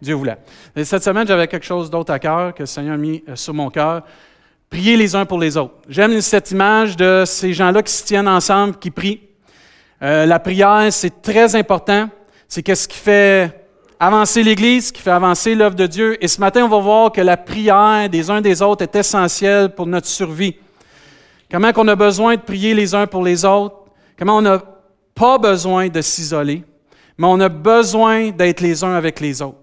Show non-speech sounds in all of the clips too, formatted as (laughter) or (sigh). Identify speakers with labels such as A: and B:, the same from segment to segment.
A: Dieu voulait. Et cette semaine, j'avais quelque chose d'autre à cœur que le Seigneur a mis euh, sur mon cœur. Prier les uns pour les autres. J'aime cette image de ces gens-là qui se tiennent ensemble, qui prient. Euh, la prière, c'est très important. C'est qu'est-ce qui fait avancer l'Église, qui fait avancer l'œuvre de Dieu. Et ce matin, on va voir que la prière des uns des autres est essentielle pour notre survie. Comment qu'on a besoin de prier les uns pour les autres? Comment on n'a pas besoin de s'isoler, mais on a besoin d'être les uns avec les autres.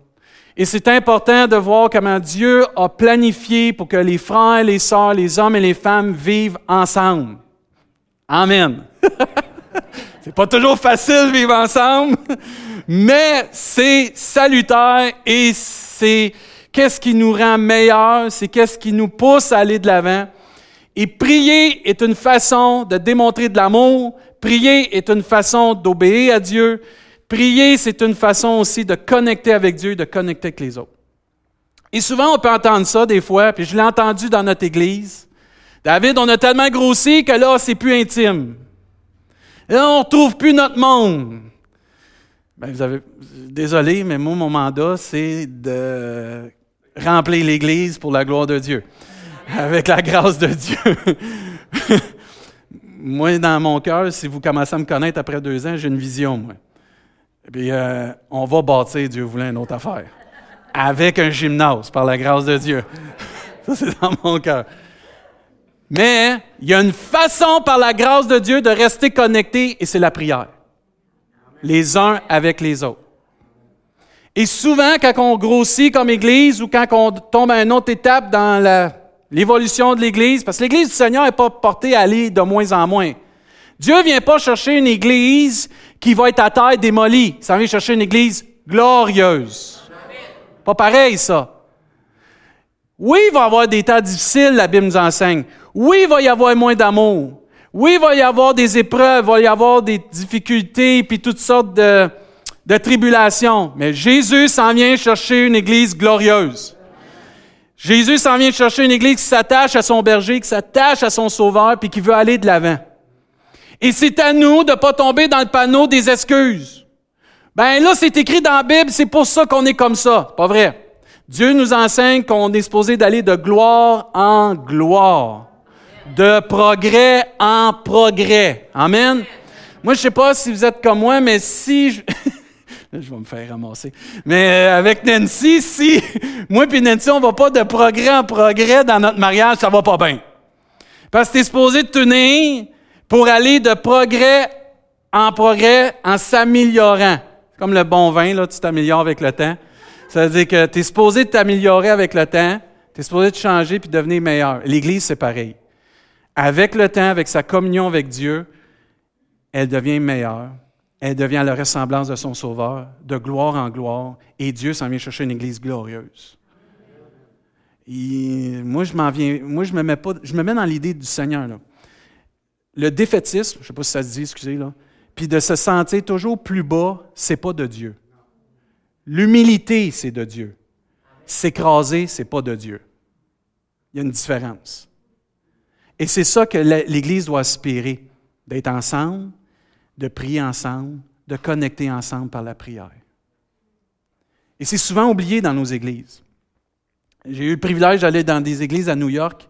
A: Et c'est important de voir comment Dieu a planifié pour que les frères, les sœurs, les hommes et les femmes vivent ensemble. Amen. (laughs) c'est pas toujours facile vivre ensemble, mais c'est salutaire et c'est qu'est-ce qui nous rend meilleurs, c'est qu'est-ce qui nous pousse à aller de l'avant. Et prier est une façon de démontrer de l'amour, prier est une façon d'obéir à Dieu, Prier, c'est une façon aussi de connecter avec Dieu, de connecter avec les autres. Et souvent, on peut entendre ça des fois, puis je l'ai entendu dans notre Église. David, on a tellement grossi que là, c'est plus intime. là, on ne retrouve plus notre monde. Ben, vous avez, désolé, mais moi, mon mandat, c'est de remplir l'Église pour la gloire de Dieu, avec la grâce de Dieu. (laughs) moi, dans mon cœur, si vous commencez à me connaître après deux ans, j'ai une vision, moi. Et puis, euh, on va bâtir, Dieu voulait, une autre affaire. Avec un gymnase, par la grâce de Dieu. Ça, c'est dans mon cœur. Mais il y a une façon, par la grâce de Dieu, de rester connecté, et c'est la prière. Les uns avec les autres. Et souvent, quand on grossit comme Église ou quand on tombe à une autre étape dans l'évolution de l'Église, parce que l'Église du Seigneur n'est pas portée à aller de moins en moins. Dieu ne vient pas chercher une Église qui va être à terre démolie. Ça vient chercher une Église glorieuse. Pas pareil, ça. Oui, il va y avoir des temps difficiles, la Bible nous enseigne. Oui, il va y avoir moins d'amour. Oui, il va y avoir des épreuves, il va y avoir des difficultés, puis toutes sortes de, de tribulations. Mais Jésus s'en vient chercher une Église glorieuse. Jésus s'en vient chercher une Église qui s'attache à son berger, qui s'attache à son sauveur, puis qui veut aller de l'avant. Et c'est à nous de ne pas tomber dans le panneau des excuses. Ben là, c'est écrit dans la Bible, c'est pour ça qu'on est comme ça. Pas vrai? Dieu nous enseigne qu'on est supposé d'aller de gloire en gloire, de progrès en progrès. Amen? Moi, je sais pas si vous êtes comme moi, mais si je... (laughs) je vais me faire ramasser. Mais euh, avec Nancy, si (laughs) moi et Nancy, on va pas de progrès en progrès dans notre mariage, ça va pas bien. Parce que tu es supposé tenir pour aller de progrès en progrès en s'améliorant. Comme le bon vin, là, tu t'améliores avec le temps. Ça veut dire que tu es supposé t'améliorer avec le temps, tu es supposé te changer puis devenir meilleur. L'Église, c'est pareil. Avec le temps, avec sa communion avec Dieu, elle devient meilleure. Elle devient la ressemblance de son Sauveur, de gloire en gloire, et Dieu s'en vient chercher une Église glorieuse. moi, je m'en viens, moi, je me mets pas, je me mets dans l'idée du Seigneur. Là le défaitisme, je ne sais pas si ça se dit, excusez, là, puis de se sentir toujours plus bas, c'est pas de Dieu. L'humilité, c'est de Dieu. S'écraser, c'est pas de Dieu. Il y a une différence. Et c'est ça que l'Église doit aspirer, d'être ensemble, de prier ensemble, de connecter ensemble par la prière. Et c'est souvent oublié dans nos églises. J'ai eu le privilège d'aller dans des églises à New York,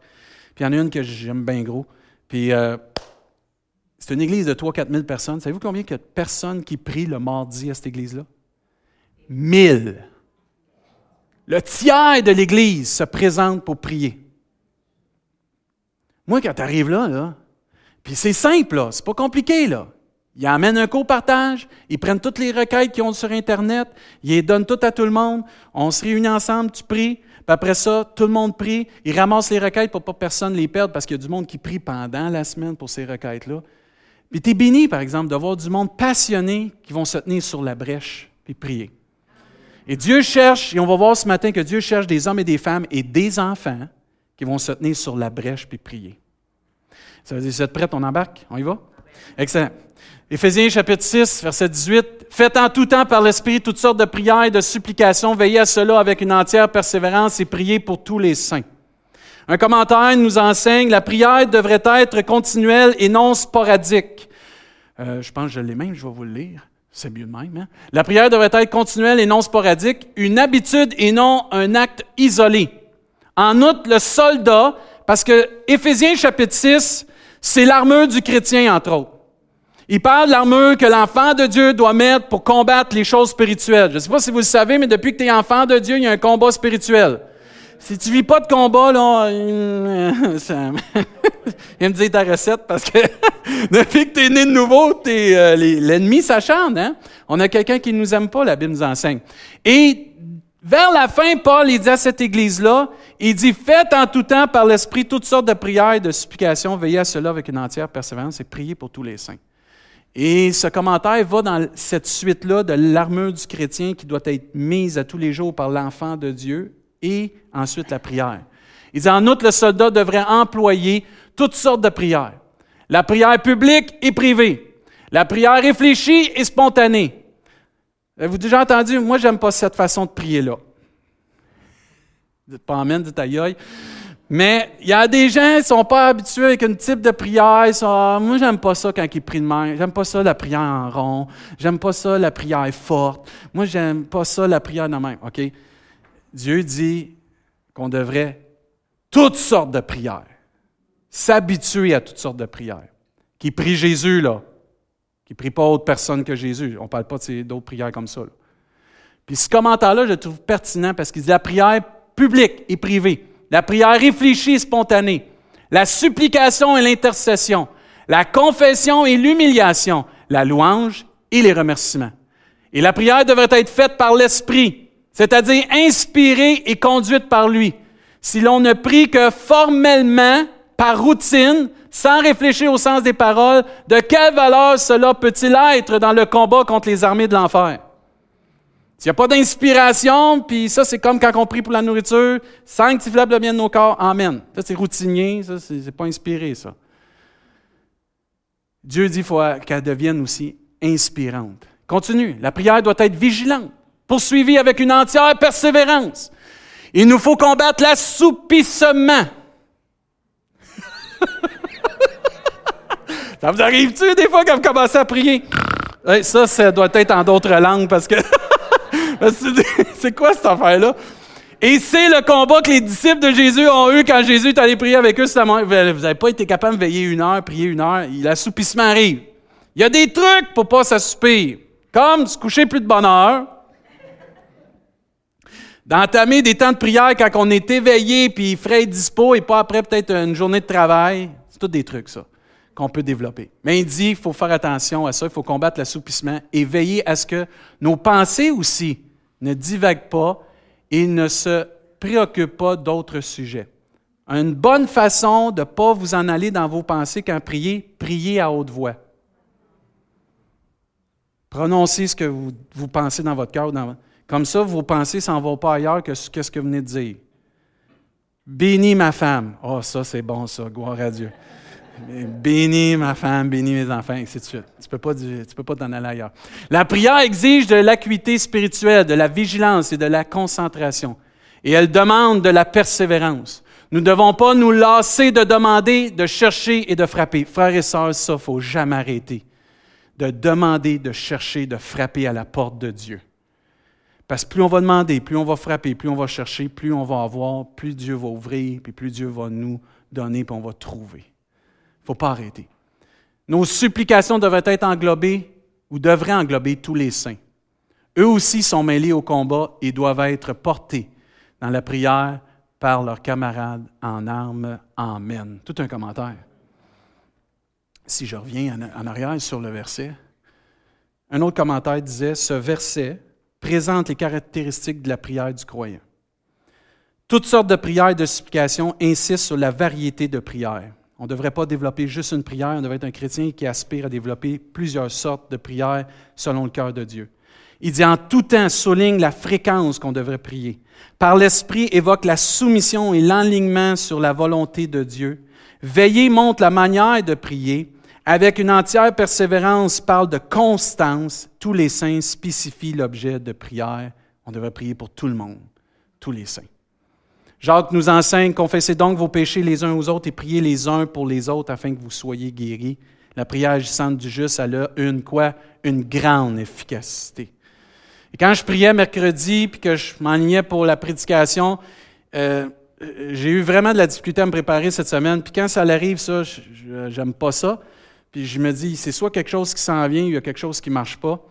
A: puis il y en a une que j'aime bien gros. Puis euh, c'est une église de 3-4 000 personnes. Savez-vous combien il y a de personnes qui prient le mardi à cette église-là? Mille. Le tiers de l'église se présente pour prier. Moi, quand tu arrives là, puis c'est simple, là, c'est pas compliqué, là. Ils amènent un co-partage, ils prennent toutes les requêtes qu'ils ont sur Internet, ils les donnent toutes à tout le monde, on se réunit ensemble, tu pries, puis après ça, tout le monde prie, ils ramassent les requêtes pour pas personne les perde parce qu'il y a du monde qui prie pendant la semaine pour ces requêtes-là. Puis tu es béni, par exemple, de voir du monde passionné qui vont se tenir sur la brèche et prier. Et Dieu cherche, et on va voir ce matin que Dieu cherche des hommes et des femmes et des enfants qui vont se tenir sur la brèche puis prier. Ça veut dire, vous êtes prêts, on embarque? On y va? Excellent. Éphésiens chapitre 6, verset 18. Faites en tout temps par l'Esprit toutes sortes de prières et de supplications. Veillez à cela avec une entière persévérance et priez pour tous les saints. Un commentaire nous enseigne la prière devrait être continuelle et non sporadique. Euh, je pense que je l'ai même, je vais vous le lire. C'est mieux de même. Hein? La prière devrait être continuelle et non sporadique, une habitude et non un acte isolé. En outre, le soldat, parce que Éphésiens chapitre 6, c'est l'armure du chrétien, entre autres. Il parle de l'armure que l'enfant de Dieu doit mettre pour combattre les choses spirituelles. Je ne sais pas si vous le savez, mais depuis que tu es enfant de Dieu, il y a un combat spirituel. Si tu vis pas de combat, là, il (laughs) (laughs) me dit ta recette parce que (laughs) depuis que tu es né de nouveau, euh, l'ennemi s'acharne. Hein? On a quelqu'un qui ne nous aime pas, la Bible nous enseigne. Et vers la fin, Paul, il dit à cette église-là, il dit, faites en tout temps par l'Esprit toutes sortes de prières et de supplications, veillez à cela avec une entière persévérance et priez pour tous les saints. Et ce commentaire va dans cette suite-là de l'armure du chrétien qui doit être mise à tous les jours par l'enfant de Dieu et ensuite la prière. Il dit en outre, le soldat devrait employer toutes sortes de prières. La prière publique et privée. La prière réfléchie et spontanée. Avez-vous déjà entendu? Moi, j'aime pas cette façon de prier-là. Dites pas amen, dites aïe Mais il y a des gens qui sont pas habitués avec un type de prière. Moi, je moi, j'aime pas ça quand ils prient de main. J'aime pas ça la prière en rond. J'aime pas ça la prière forte. Moi, j'aime pas ça la prière de main. OK? Dieu dit qu'on devrait toutes sortes de prières. S'habituer à toutes sortes de prières. Qui prie Jésus, là qui ne prie pas autre personne que Jésus. On ne parle pas d'autres prières comme ça. Puis ce commentaire-là, je le trouve pertinent parce qu'il dit la prière publique et privée, la prière réfléchie et spontanée, la supplication et l'intercession, la confession et l'humiliation, la louange et les remerciements. Et la prière devrait être faite par l'Esprit, c'est-à-dire inspirée et conduite par lui. Si l'on ne prie que formellement, par routine, sans réfléchir au sens des paroles, de quelle valeur cela peut-il être dans le combat contre les armées de l'enfer? S'il n'y a pas d'inspiration, puis ça, c'est comme quand on prie pour la nourriture, sanctifiable le bien de nos corps, Amen. Ça, c'est routinier, ça, c'est pas inspiré, ça. Dieu dit qu'il faut qu'elle devienne aussi inspirante. Continue. La prière doit être vigilante, poursuivie avec une entière persévérance. Il nous faut combattre l'assoupissement. (laughs) Ça vous arrive-tu des fois quand vous commencez à prier? ça, ça doit être en d'autres langues parce que. (laughs) c'est quoi cette affaire-là? Et c'est le combat que les disciples de Jésus ont eu quand Jésus est allé prier avec eux. Vous n'avez pas été capable de veiller une heure, prier une heure. L'assoupissement arrive. Il y a des trucs pour pas s'assoupir. Comme se coucher plus de bonne heure. D'entamer des temps de prière quand on est éveillé puis frais et dispo et pas après peut-être une journée de travail. C'est tout des trucs, ça qu'on peut développer. Mais il dit, il faut faire attention à ça, il faut combattre l'assoupissement et veiller à ce que nos pensées aussi ne divaguent pas et ne se préoccupent pas d'autres sujets. Une bonne façon de ne pas vous en aller dans vos pensées quand priez, priez à haute voix. Prononcez ce que vous, vous pensez dans votre cœur. Comme ça, vos pensées s'en vont pas ailleurs que ce, que vous venez de dire. Bénis ma femme. Oh, ça, c'est bon, ça. Gloire à Dieu. Bénis ma femme, bénis mes enfants, ainsi de suite. Tu ne peux pas, tu peux pas t'en aller ailleurs. La prière exige de l'acuité spirituelle, de la vigilance et de la concentration. Et elle demande de la persévérance. Nous ne devons pas nous lasser de demander, de chercher et de frapper. Frères et sœurs, ça, ne faut jamais arrêter. De demander, de chercher, de frapper à la porte de Dieu. Parce que plus on va demander, plus on va frapper, plus on va chercher, plus on va avoir, plus Dieu va ouvrir, puis plus Dieu va nous donner, puis on va trouver. Il ne faut pas arrêter. Nos supplications devraient être englobées ou devraient englober tous les saints. Eux aussi sont mêlés au combat et doivent être portés dans la prière par leurs camarades en armes. Amen. Tout un commentaire. Si je reviens en arrière sur le verset, un autre commentaire disait, ce verset présente les caractéristiques de la prière du croyant. Toutes sortes de prières et de supplications insistent sur la variété de prières. On ne devrait pas développer juste une prière, on devrait être un chrétien qui aspire à développer plusieurs sortes de prières selon le cœur de Dieu. Il dit en tout temps, souligne la fréquence qu'on devrait prier. Par l'Esprit, évoque la soumission et l'enlignement sur la volonté de Dieu. Veiller montre la manière de prier. Avec une entière persévérance, parle de constance. Tous les saints spécifient l'objet de prière. On devrait prier pour tout le monde, tous les saints. Jacques nous enseigne, confessez donc vos péchés les uns aux autres et priez les uns pour les autres afin que vous soyez guéris. La prière agissante du juste, elle a une quoi? Une grande efficacité. Et quand je priais mercredi, puis que je m'enlignais pour la prédication, euh, j'ai eu vraiment de la difficulté à me préparer cette semaine. Puis quand ça arrive, ça, j'aime pas ça. Puis je me dis, c'est soit quelque chose qui s'en vient, il y a quelque chose qui ne marche pas.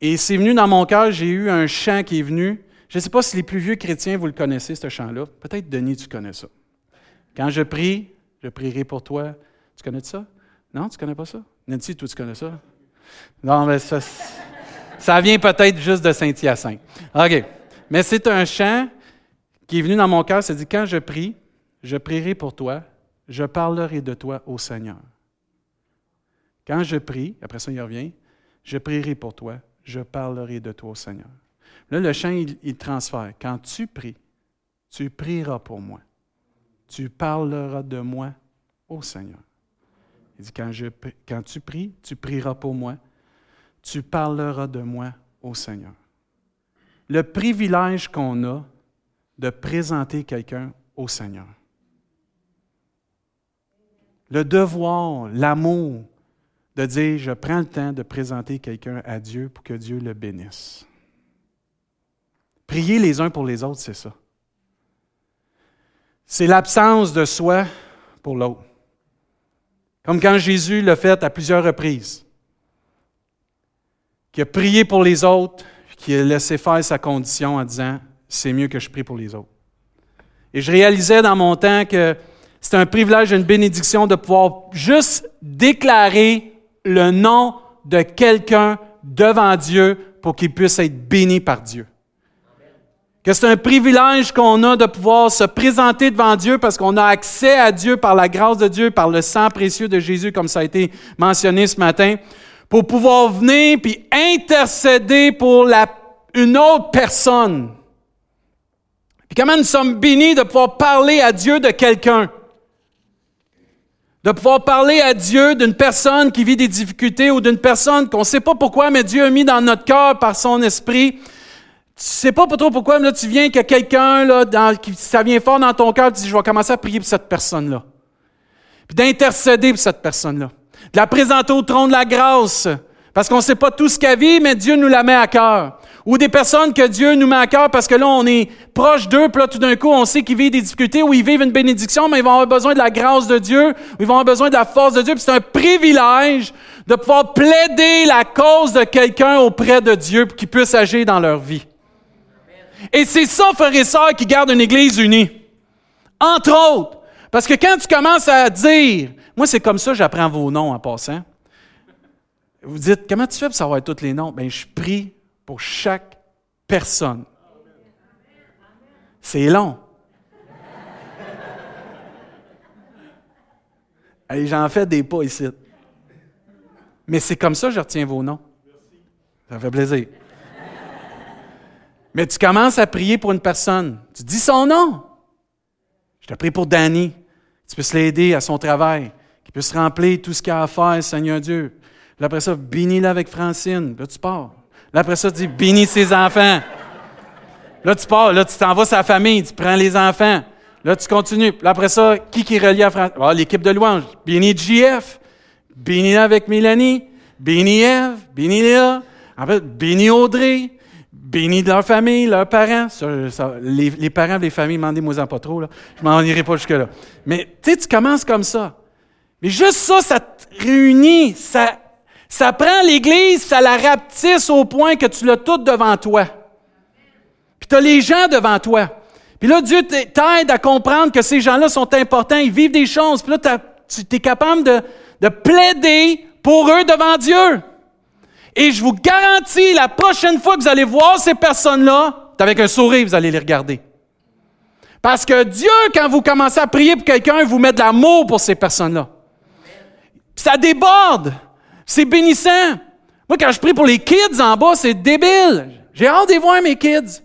A: Et c'est venu dans mon cœur, j'ai eu un chant qui est venu. Je ne sais pas si les plus vieux chrétiens, vous le connaissez, ce chant-là. Peut-être, Denis, tu connais ça. Quand je prie, je prierai pour toi. Tu connais ça? Non, tu ne connais pas ça? Nancy, toi, tu connais ça? Non, mais ça, ça vient peut-être juste de Saint-Hyacinthe. OK. Mais c'est un chant qui est venu dans mon cœur. C'est dit, quand je prie, je prierai pour toi, je parlerai de toi au Seigneur. Quand je prie, après ça, il revient, je prierai pour toi, je parlerai de toi au Seigneur. Là, le chant, il, transfère. Quand tu pries, tu prieras pour moi. Tu parleras de moi au Seigneur. Il dit, quand, je, quand tu pries, tu prieras pour moi. Tu parleras de moi au Seigneur. Le privilège qu'on a de présenter quelqu'un au Seigneur. Le devoir, l'amour, de dire, je prends le temps de présenter quelqu'un à Dieu pour que Dieu le bénisse. Prier les uns pour les autres, c'est ça. C'est l'absence de soi pour l'autre. Comme quand Jésus l'a fait à plusieurs reprises, qui a prié pour les autres, qui a laissé faire sa condition en disant, c'est mieux que je prie pour les autres. Et je réalisais dans mon temps que c'est un privilège, une bénédiction de pouvoir juste déclarer le nom de quelqu'un devant Dieu pour qu'il puisse être béni par Dieu. Que c'est un privilège qu'on a de pouvoir se présenter devant Dieu parce qu'on a accès à Dieu par la grâce de Dieu, par le sang précieux de Jésus, comme ça a été mentionné ce matin, pour pouvoir venir puis intercéder pour une autre personne. Puis comment nous sommes bénis de pouvoir parler à Dieu de quelqu'un? De pouvoir parler à Dieu d'une personne qui vit des difficultés ou d'une personne qu'on ne sait pas pourquoi, mais Dieu a mis dans notre cœur par son esprit. Tu sais pas trop pourquoi, mais là, tu viens que quelqu'un, là, qui, ça vient fort dans ton cœur, tu dis, je vais commencer à prier pour cette personne-là. Puis d'intercéder pour cette personne-là. De la présenter au trône de la grâce. Parce qu'on ne sait pas tout ce qu'elle vit, mais Dieu nous la met à cœur. Ou des personnes que Dieu nous met à cœur parce que là, on est proche d'eux, puis là, tout d'un coup, on sait qu'ils vivent des difficultés ou ils vivent une bénédiction, mais ils vont avoir besoin de la grâce de Dieu, ou ils vont avoir besoin de la force de Dieu. Puis c'est un privilège de pouvoir plaider la cause de quelqu'un auprès de Dieu pour qu'il puisse agir dans leur vie. Et c'est ça, frères et sœurs, qui gardent une Église unie. Entre autres. Parce que quand tu commences à dire, moi, c'est comme ça, j'apprends vos noms en passant. Vous dites, comment tu fais pour savoir tous les noms? Bien, je prie pour chaque personne. C'est long. (laughs) J'en fais des pas ici. Mais c'est comme ça que je retiens vos noms. Ça fait plaisir. Mais tu commences à prier pour une personne. Tu dis son nom. Je te prie pour Danny. Tu puisses l'aider à son travail. Qu'il puisse remplir tout ce qu'il a à faire, Seigneur Dieu. Puis après ça, bénis-le avec Francine. Là, tu pars. Là, après ça, tu dis, bénis ses enfants. Là, tu pars, là, tu t'en vas sa famille, tu prends les enfants. Là, tu continues. Là, après ça, qui qui est relié à France? Ah, l'équipe de louange. Bénis JF. Bénis avec Mélanie. Bénis Eve. Bénis Léa. En fait, bénis Audrey. Bénis leur famille, leurs parents. les, parents les familles, demandez-moi pas trop. Là. Je m'en irai pas jusque-là. Mais tu sais, tu commences comme ça. Mais juste ça, ça te réunit. Ça ça prend l'Église, ça la rapetisse au point que tu l'as toute devant toi. Puis tu as les gens devant toi. Puis là, Dieu t'aide à comprendre que ces gens-là sont importants, ils vivent des choses. Puis là, tu es capable de, de plaider pour eux devant Dieu. Et je vous garantis, la prochaine fois que vous allez voir ces personnes-là, avec un sourire, vous allez les regarder. Parce que Dieu, quand vous commencez à prier pour quelqu'un, vous met de l'amour pour ces personnes-là. Ça déborde. C'est bénissant. Moi, quand je prie pour les kids en bas, c'est débile. J'ai hâte de voir mes kids.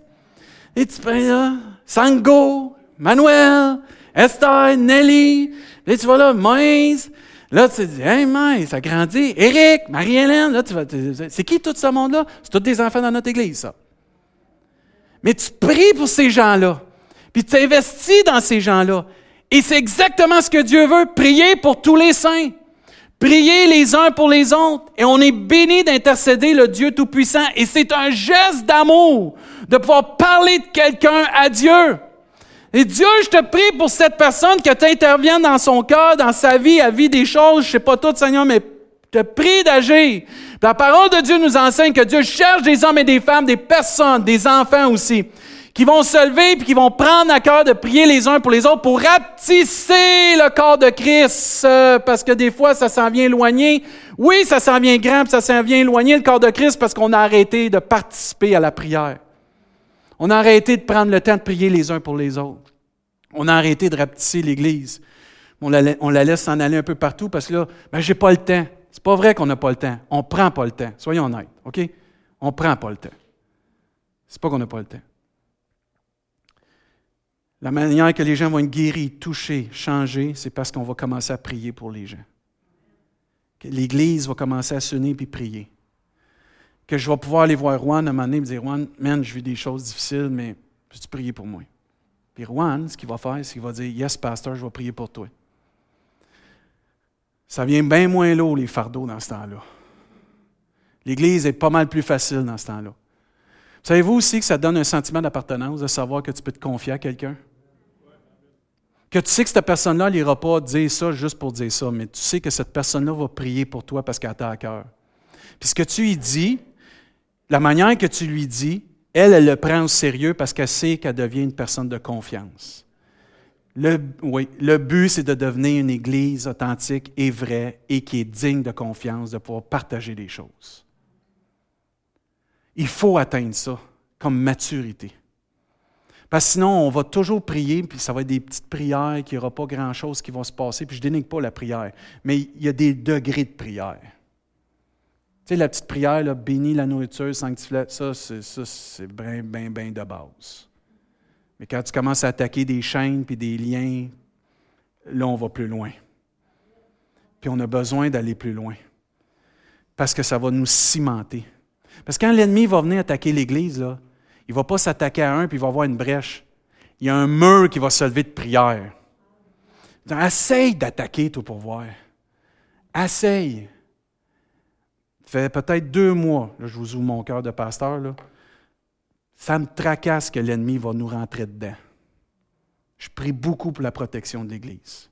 A: Et tu pries là, Sango, Manuel, Esther, Nelly. Là, tu vas là, Moïse. Là, tu te dis, hey, Moïse, ça grandit. Eric, Marie-Hélène. Là, tu vas, c'est qui tout ce monde-là? C'est tous des enfants dans notre église, ça. Mais tu pries pour ces gens-là. Puis tu t'investis dans ces gens-là. Et c'est exactement ce que Dieu veut, prier pour tous les saints. Priez les uns pour les autres. Et on est béni d'intercéder le Dieu Tout-Puissant. Et c'est un geste d'amour de pouvoir parler de quelqu'un à Dieu. Et Dieu, je te prie pour cette personne que tu interviennes dans son cœur, dans sa vie, à vie des choses, je sais pas tout, Seigneur, mais je te prie d'agir. La parole de Dieu nous enseigne que Dieu cherche des hommes et des femmes, des personnes, des enfants aussi, qui vont se lever et qui vont prendre à cœur de prier les uns pour les autres pour rapetisser le corps de Christ, euh, parce que des fois, ça s'en vient éloigné. Oui, ça s'en vient grand, puis ça s'en vient éloigner le corps de Christ parce qu'on a arrêté de participer à la prière. On a arrêté de prendre le temps de prier les uns pour les autres. On a arrêté de rapetisser l'Église. On la, on la laisse s'en aller un peu partout parce que là, ben, j'ai pas le temps. C'est pas vrai qu'on n'a pas le temps. On prend pas le temps. Soyons honnêtes, OK? On prend pas le temps. C'est pas qu'on n'a pas le temps. La manière que les gens vont être guéris, touchés, changés, c'est parce qu'on va commencer à prier pour les gens. Que l'Église va commencer à sonner puis prier que je vais pouvoir aller voir Juan à un moment donné et me dire Juan, man, je vis des choses difficiles, mais peux-tu prier pour moi? Puis Juan, ce qu'il va faire, c'est qu'il va dire Yes, pasteur, je vais prier pour toi. Ça vient bien moins lourd, les fardeaux, dans ce temps-là. L'Église est pas mal plus facile dans ce temps-là. Savez-vous aussi que ça donne un sentiment d'appartenance de savoir que tu peux te confier à quelqu'un? Que tu sais que cette personne-là n'ira pas dire ça juste pour dire ça, mais tu sais que cette personne-là va prier pour toi parce qu'elle t'a à cœur. Puis ce que tu lui dis, la manière que tu lui dis, elle, elle le prend au sérieux parce qu'elle sait qu'elle devient une personne de confiance. Le, oui, le but, c'est de devenir une Église authentique et vraie et qui est digne de confiance, de pouvoir partager les choses. Il faut atteindre ça comme maturité. Parce que sinon, on va toujours prier, puis ça va être des petites prières, qu'il n'y aura pas grand-chose qui va se passer, puis je dénigre pas la prière, mais il y a des degrés de prière sais, la petite prière, là, bénis la nourriture, sanctifie ça, c'est bien, bien, bien de base. Mais quand tu commences à attaquer des chaînes puis des liens, là, on va plus loin. Puis on a besoin d'aller plus loin. Parce que ça va nous cimenter. Parce que quand l'ennemi va venir attaquer l'Église, là, il ne va pas s'attaquer à un puis il va avoir une brèche. Il y a un mur qui va se lever de prière. Essaye d'attaquer, toi, pour voir. Essaye fait peut-être deux mois, je vous ouvre mon cœur de pasteur, ça me tracasse que l'ennemi va nous rentrer dedans. Je prie beaucoup pour la protection de l'Église.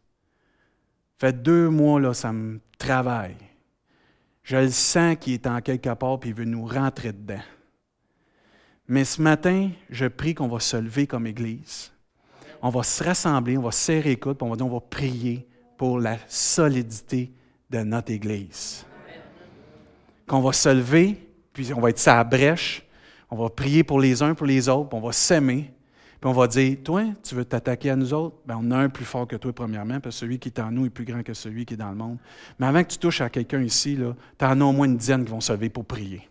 A: Fait deux mois, là, ça me travaille. Je le sens qu'il est en quelque part et il veut nous rentrer dedans. Mais ce matin, je prie qu'on va se lever comme Église. On va se rassembler, on va serrer les on va dire on va prier pour la solidité de notre Église qu'on va se lever, puis on va être sa brèche, on va prier pour les uns, pour les autres, puis on va s'aimer, puis on va dire, toi, tu veux t'attaquer à nous autres? Bien, on a un plus fort que toi, premièrement, parce que celui qui est en nous est plus grand que celui qui est dans le monde. Mais avant que tu touches à quelqu'un ici, tu en as au moins une dizaine qui vont se lever pour prier.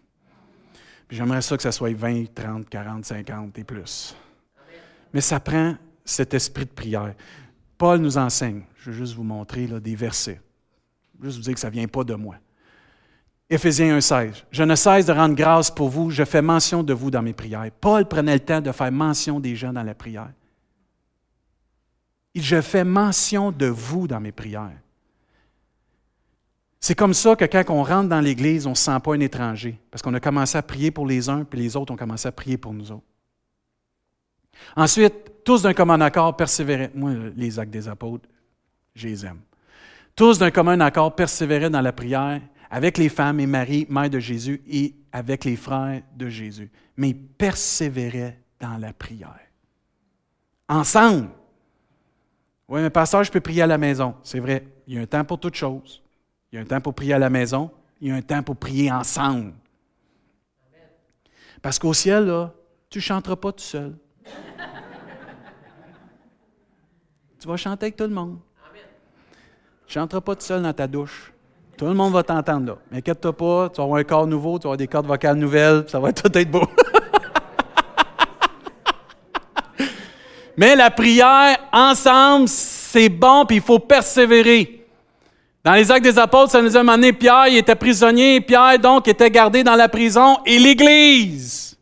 A: J'aimerais ça que ça soit 20, 30, 40, 50 et plus. Mais ça prend cet esprit de prière. Paul nous enseigne, je vais juste vous montrer des versets. Juste vous dire que ça ne vient pas de moi. Éphésiens 1,16. Je ne cesse de rendre grâce pour vous, je fais mention de vous dans mes prières. Paul prenait le temps de faire mention des gens dans la prière. Il Je fais mention de vous dans mes prières. C'est comme ça que quand on rentre dans l'Église, on ne se sent pas un étranger, parce qu'on a commencé à prier pour les uns, puis les autres ont commencé à prier pour nous autres. Ensuite, tous d'un commun accord persévéraient. Moi, les actes des apôtres, je les aime. Tous d'un commun accord persévéraient dans la prière avec les femmes et Marie, mère de Jésus, et avec les frères de Jésus. Mais ils persévéraient dans la prière. Ensemble. Oui, mais pasteur, je peux prier à la maison. C'est vrai, il y a un temps pour toutes choses. Il y a un temps pour prier à la maison, il y a un temps pour prier ensemble. Parce qu'au ciel, là, tu ne chanteras pas tout seul. tu vas chanter avec tout le monde. Tu ne chanteras pas tout seul dans ta douche. Tout le monde va t'entendre là. Mais inquiète-toi pas, tu vas avoir un corps nouveau, tu vas avoir des cordes vocales nouvelles, ça va tout être beau. (laughs) Mais la prière ensemble, c'est bon, puis il faut persévérer. Dans les actes des apôtres, ça nous a amené Pierre, il était prisonnier, Pierre donc était gardé dans la prison, et l'Église,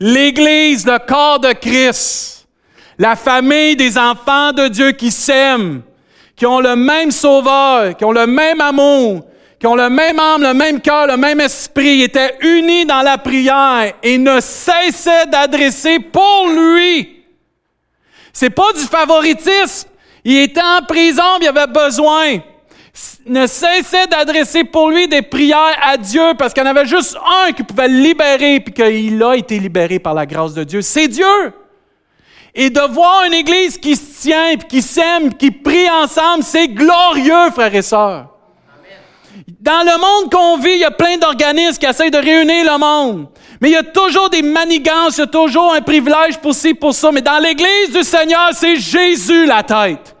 A: l'Église, le corps de Christ, la famille des enfants de Dieu qui s'aiment, qui ont le même sauveur, qui ont le même amour, qui ont le même âme, le même cœur, le même esprit, étaient unis dans la prière et ne cessaient d'adresser pour lui. C'est pas du favoritisme. Il était en prison, il avait besoin. Ne cessait d'adresser pour lui des prières à Dieu parce qu'il y en avait juste un qui pouvait le libérer puis qu'il a été libéré par la grâce de Dieu. C'est Dieu. Et de voir une église qui se tient, qui s'aime, qui prie ensemble, c'est glorieux, frères et sœurs. Dans le monde qu'on vit, il y a plein d'organismes qui essayent de réunir le monde. Mais il y a toujours des manigances, il y a toujours un privilège pour ci, pour ça. Mais dans l'Église du Seigneur, c'est Jésus la tête.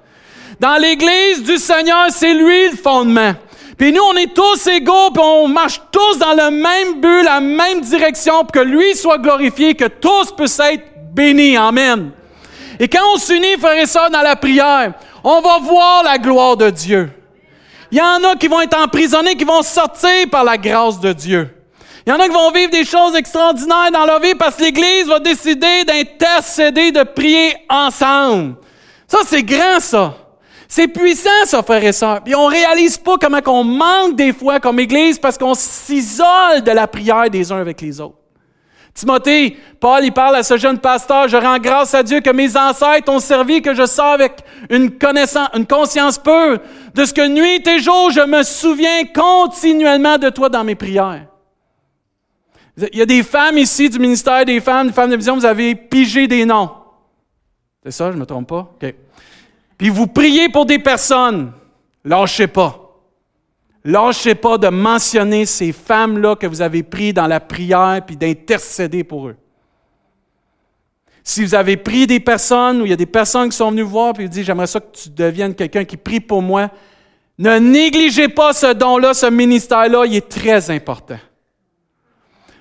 A: Dans l'Église du Seigneur, c'est lui le fondement. Puis nous, on est tous égaux, puis on marche tous dans le même but, la même direction, pour que lui soit glorifié, que tous puissent être bénis. Amen. Et quand on s'unit, frères et sœurs, dans la prière, on va voir la gloire de Dieu. Il y en a qui vont être emprisonnés, qui vont sortir par la grâce de Dieu. Il y en a qui vont vivre des choses extraordinaires dans leur vie parce que l'Église va décider d'intercéder, de prier ensemble. Ça, c'est grand, ça. C'est puissant, ça, frères et sœurs. Puis on réalise pas comment on manque des fois comme Église parce qu'on s'isole de la prière des uns avec les autres. Timothée, Paul, il parle à ce jeune pasteur, je rends grâce à Dieu que mes ancêtres ont servi, que je sors avec une connaissance, une conscience pure de ce que nuit et jour, je me souviens continuellement de toi dans mes prières. Il y a des femmes ici du ministère des femmes, des femmes de vision, vous avez pigé des noms. C'est ça, je ne me trompe pas? OK. Puis vous priez pour des personnes. Lâchez pas. Lâchez pas de mentionner ces femmes-là que vous avez prises dans la prière puis d'intercéder pour eux. Si vous avez pris des personnes ou il y a des personnes qui sont venues voir puis vous disent j'aimerais ça que tu deviennes quelqu'un qui prie pour moi, ne négligez pas ce don-là, ce ministère-là, il est très important.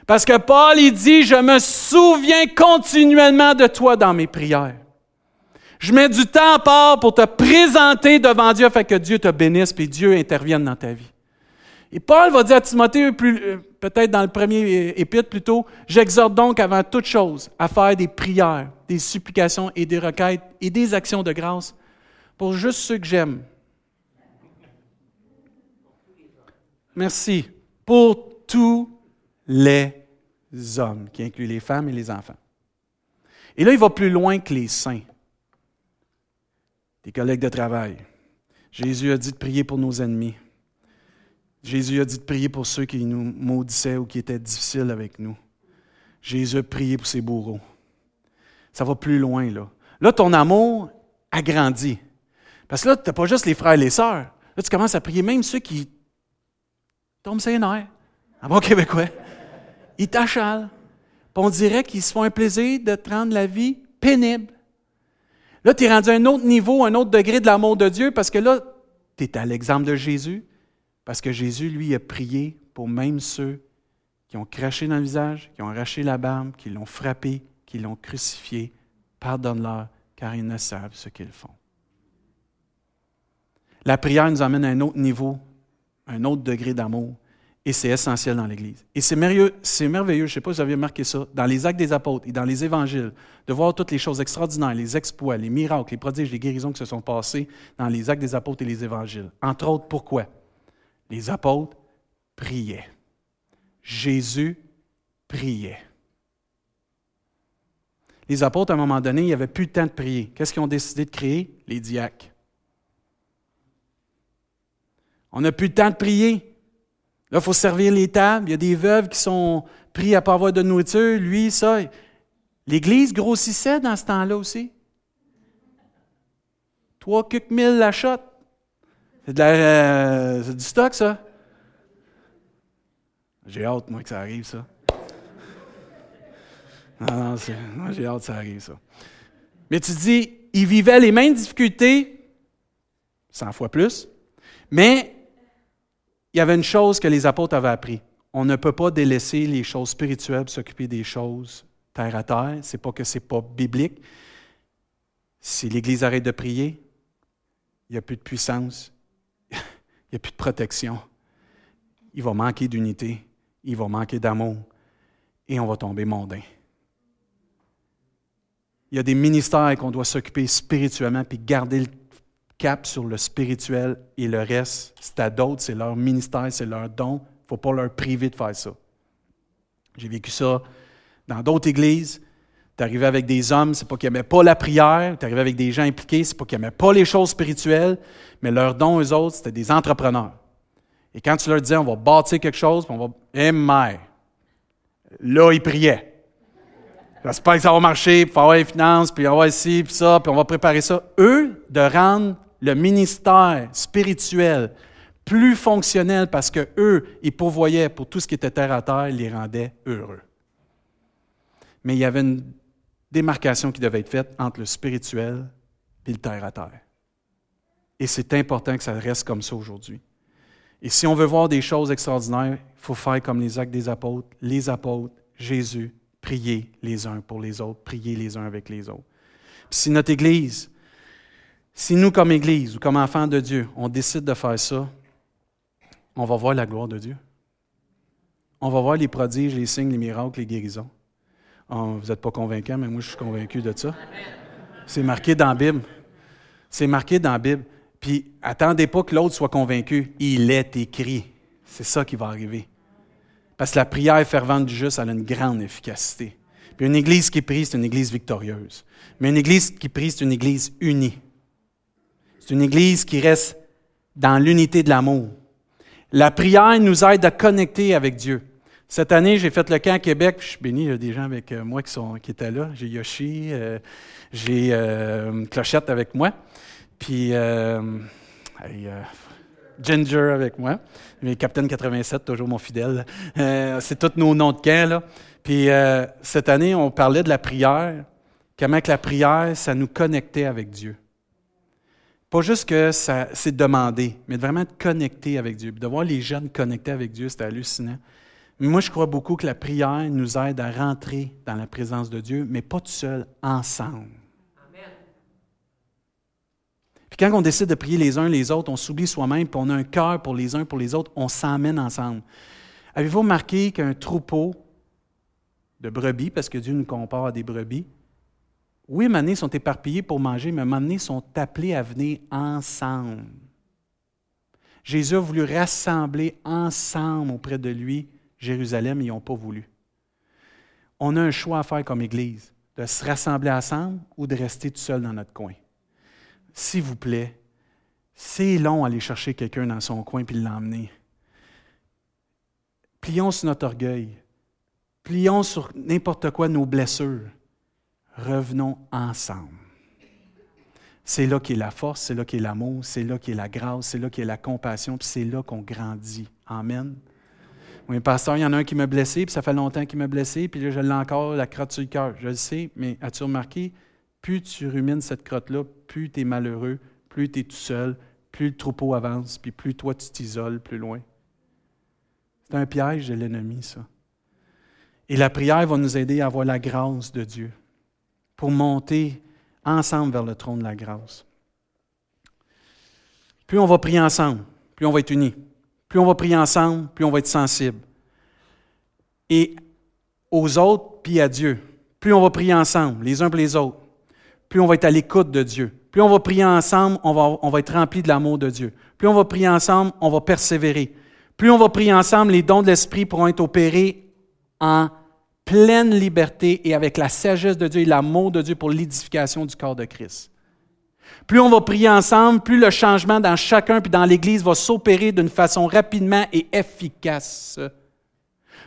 A: Parce que Paul, il dit, je me souviens continuellement de toi dans mes prières. Je mets du temps à part pour te présenter devant Dieu afin que Dieu te bénisse et Dieu intervienne dans ta vie. Et Paul va dire à Timothée, euh, peut-être dans le premier épître plutôt, j'exhorte donc avant toute chose à faire des prières, des supplications et des requêtes et des actions de grâce pour juste ceux que j'aime. Merci. Pour tous les hommes, qui inclut les femmes et les enfants. Et là, il va plus loin que les saints, des collègues de travail. Jésus a dit de prier pour nos ennemis. Jésus a dit de prier pour ceux qui nous maudissaient ou qui étaient difficiles avec nous. Jésus a prié pour ses bourreaux. Ça va plus loin, là. Là, ton amour agrandit. Parce que là, tu n'as pas juste les frères et les sœurs. Là, tu commences à prier même ceux qui tombent ses nerfs. En bon québécois? Ils t'achalent. On dirait qu'ils se font un plaisir de te rendre la vie pénible. Là, tu es rendu à un autre niveau, un autre degré de l'amour de Dieu parce que là, tu es à l'exemple de Jésus. Parce que Jésus, lui, a prié pour même ceux qui ont craché dans le visage, qui ont arraché la barbe, qui l'ont frappé, qui l'ont crucifié. Pardonne-leur, car ils ne savent ce qu'ils font. La prière nous amène à un autre niveau, un autre degré d'amour, et c'est essentiel dans l'Église. Et c'est merveilleux, je ne sais pas si vous avez remarqué ça, dans les actes des apôtres et dans les évangiles, de voir toutes les choses extraordinaires, les exploits, les miracles, les prodiges, les guérisons qui se sont passés dans les actes des apôtres et les évangiles. Entre autres, pourquoi? Les apôtres priaient. Jésus priait. Les apôtres, à un moment donné, il n'y avait plus de temps de prier. Qu'est-ce qu'ils ont décidé de créer? Les diacres. On n'a plus de temps de prier. Là, il faut servir les tables. Il y a des veuves qui sont prises à ne pas avoir de nourriture. Lui, ça. L'Église grossissait dans ce temps-là aussi. Trois quelques mille la. Euh, c'est, du stock, ça. J'ai hâte, moi, que ça arrive, ça. Non, non, j'ai hâte que ça arrive, ça. Mais tu dis, ils vivaient les mêmes difficultés, 100 fois plus, mais il y avait une chose que les apôtres avaient appris. On ne peut pas délaisser les choses spirituelles pour s'occuper des choses terre à terre. C'est pas que c'est pas biblique. Si l'Église arrête de prier, il n'y a plus de puissance, (laughs) il n'y a plus de protection. Il va manquer d'unité, il va manquer d'amour et on va tomber mondain. Il y a des ministères qu'on doit s'occuper spirituellement puis garder le cap sur le spirituel et le reste, c'est à d'autres, c'est leur ministère, c'est leur don. Il ne faut pas leur priver de faire ça. J'ai vécu ça dans d'autres églises. Tu arrivé avec des hommes, c'est pas qu'ils n'aimaient pas la prière. Tu arrivé avec des gens impliqués, c'est pas qu'ils n'aimaient pas les choses spirituelles, mais leur don, eux autres, c'était des entrepreneurs. Et quand tu leur disais, on va bâtir quelque chose, on va. Eh, Là, ils priaient. J'espère que ça va marcher, puis avoir les finances, puis avoir ici, puis ça, puis on va préparer ça. Eux, de rendre le ministère spirituel plus fonctionnel parce que eux, ils pourvoyaient pour tout ce qui était terre à terre, les rendaient heureux. Mais il y avait une démarcation qui devait être faite entre le spirituel et le terre à terre. Et c'est important que ça reste comme ça aujourd'hui. Et si on veut voir des choses extraordinaires, il faut faire comme les actes des apôtres, les apôtres, Jésus, prier les uns pour les autres, prier les uns avec les autres. si notre Église, si nous comme Église ou comme enfants de Dieu, on décide de faire ça, on va voir la gloire de Dieu. On va voir les prodiges, les signes, les miracles, les guérisons. Oh, vous n'êtes pas convaincant, mais moi je suis convaincu de ça. C'est marqué dans la Bible. C'est marqué dans la Bible. Puis attendez pas que l'autre soit convaincu. Il est écrit. C'est ça qui va arriver. Parce que la prière fervente du juste, elle a une grande efficacité. Puis une église qui prie, c'est une église victorieuse. Mais une église qui prie, c'est une église unie. C'est une église qui reste dans l'unité de l'amour. La prière nous aide à connecter avec Dieu. Cette année, j'ai fait le camp à Québec. Je suis béni, il y a des gens avec euh, moi qui, sont, qui étaient là. J'ai Yoshi, euh, j'ai euh, Clochette avec moi, puis Ginger avec moi. Mais Captain 87, toujours mon fidèle. c'est tous nos noms de camp. Là. Puis cette année, on parlait de la prière, comment que la prière, ça nous connectait avec Dieu. Pas juste que c'est demandé, mais vraiment de connecter avec Dieu. de voir les jeunes connectés avec Dieu, c'était hallucinant. Moi, je crois beaucoup que la prière nous aide à rentrer dans la présence de Dieu, mais pas tout seul, ensemble. Amen. Puis quand on décide de prier les uns les autres, on s'oublie soi-même, puis on a un cœur pour les uns pour les autres, on s'emmène ensemble. Avez-vous remarqué qu'un troupeau de brebis, parce que Dieu nous compare à des brebis, oui, mané sont éparpillés pour manger, mais mané sont appelés à venir ensemble. Jésus a voulu rassembler ensemble auprès de lui Jérusalem, ils n'ont pas voulu. On a un choix à faire comme Église, de se rassembler ensemble ou de rester tout seul dans notre coin. S'il vous plaît, c'est long aller chercher quelqu'un dans son coin puis l'emmener. Plions sur notre orgueil. Plions sur n'importe quoi nos blessures revenons ensemble. C'est là qu'est la force, c'est là qu'est l'amour, c'est là qu'est la grâce, c'est là qu'est la compassion, puis c'est là qu'on grandit. Amen. Oui, pasteur, il y en a un qui m'a blessé, puis ça fait longtemps qu'il m'a blessé, puis là, je l'ai encore, la crotte sur le cœur. Je le sais, mais as-tu remarqué, plus tu rumines cette crotte-là, plus tu es malheureux, plus tu es tout seul, plus le troupeau avance, puis plus toi tu t'isoles plus loin. C'est un piège de l'ennemi, ça. Et la prière va nous aider à avoir la grâce de Dieu pour monter ensemble vers le trône de la grâce. Plus on va prier ensemble, plus on va être unis. Plus on va prier ensemble, plus on va être sensible. Et aux autres, puis à Dieu. Plus on va prier ensemble, les uns pour les autres, plus on va être à l'écoute de Dieu. Plus on va prier ensemble, on va, on va être rempli de l'amour de Dieu. Plus on va prier ensemble, on va persévérer. Plus on va prier ensemble, les dons de l'Esprit pourront être opérés en pleine liberté et avec la sagesse de Dieu et l'amour de Dieu pour l'édification du corps de Christ. Plus on va prier ensemble, plus le changement dans chacun puis dans l'Église va s'opérer d'une façon rapidement et efficace.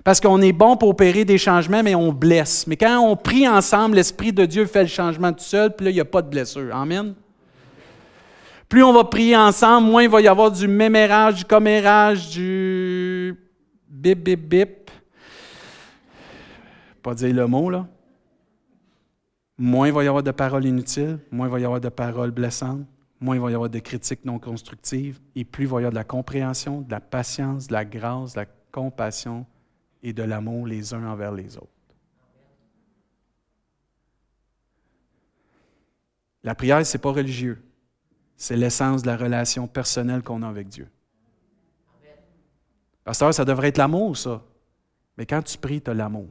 A: Parce qu'on est bon pour opérer des changements, mais on blesse. Mais quand on prie ensemble, l'Esprit de Dieu fait le changement tout seul, puis là, il n'y a pas de blessure. Amen. Plus on va prier ensemble, moins il va y avoir du mémérage, du commérage, du bip, bip, bip dire le mot, là. Moins il va y avoir de paroles inutiles, moins il va y avoir de paroles blessantes, moins il va y avoir de critiques non constructives, et plus il va y avoir de la compréhension, de la patience, de la grâce, de la compassion et de l'amour les uns envers les autres. La prière, ce n'est pas religieux. C'est l'essence de la relation personnelle qu'on a avec Dieu. Pasteur, ça devrait être l'amour, ça. Mais quand tu pries, tu as l'amour.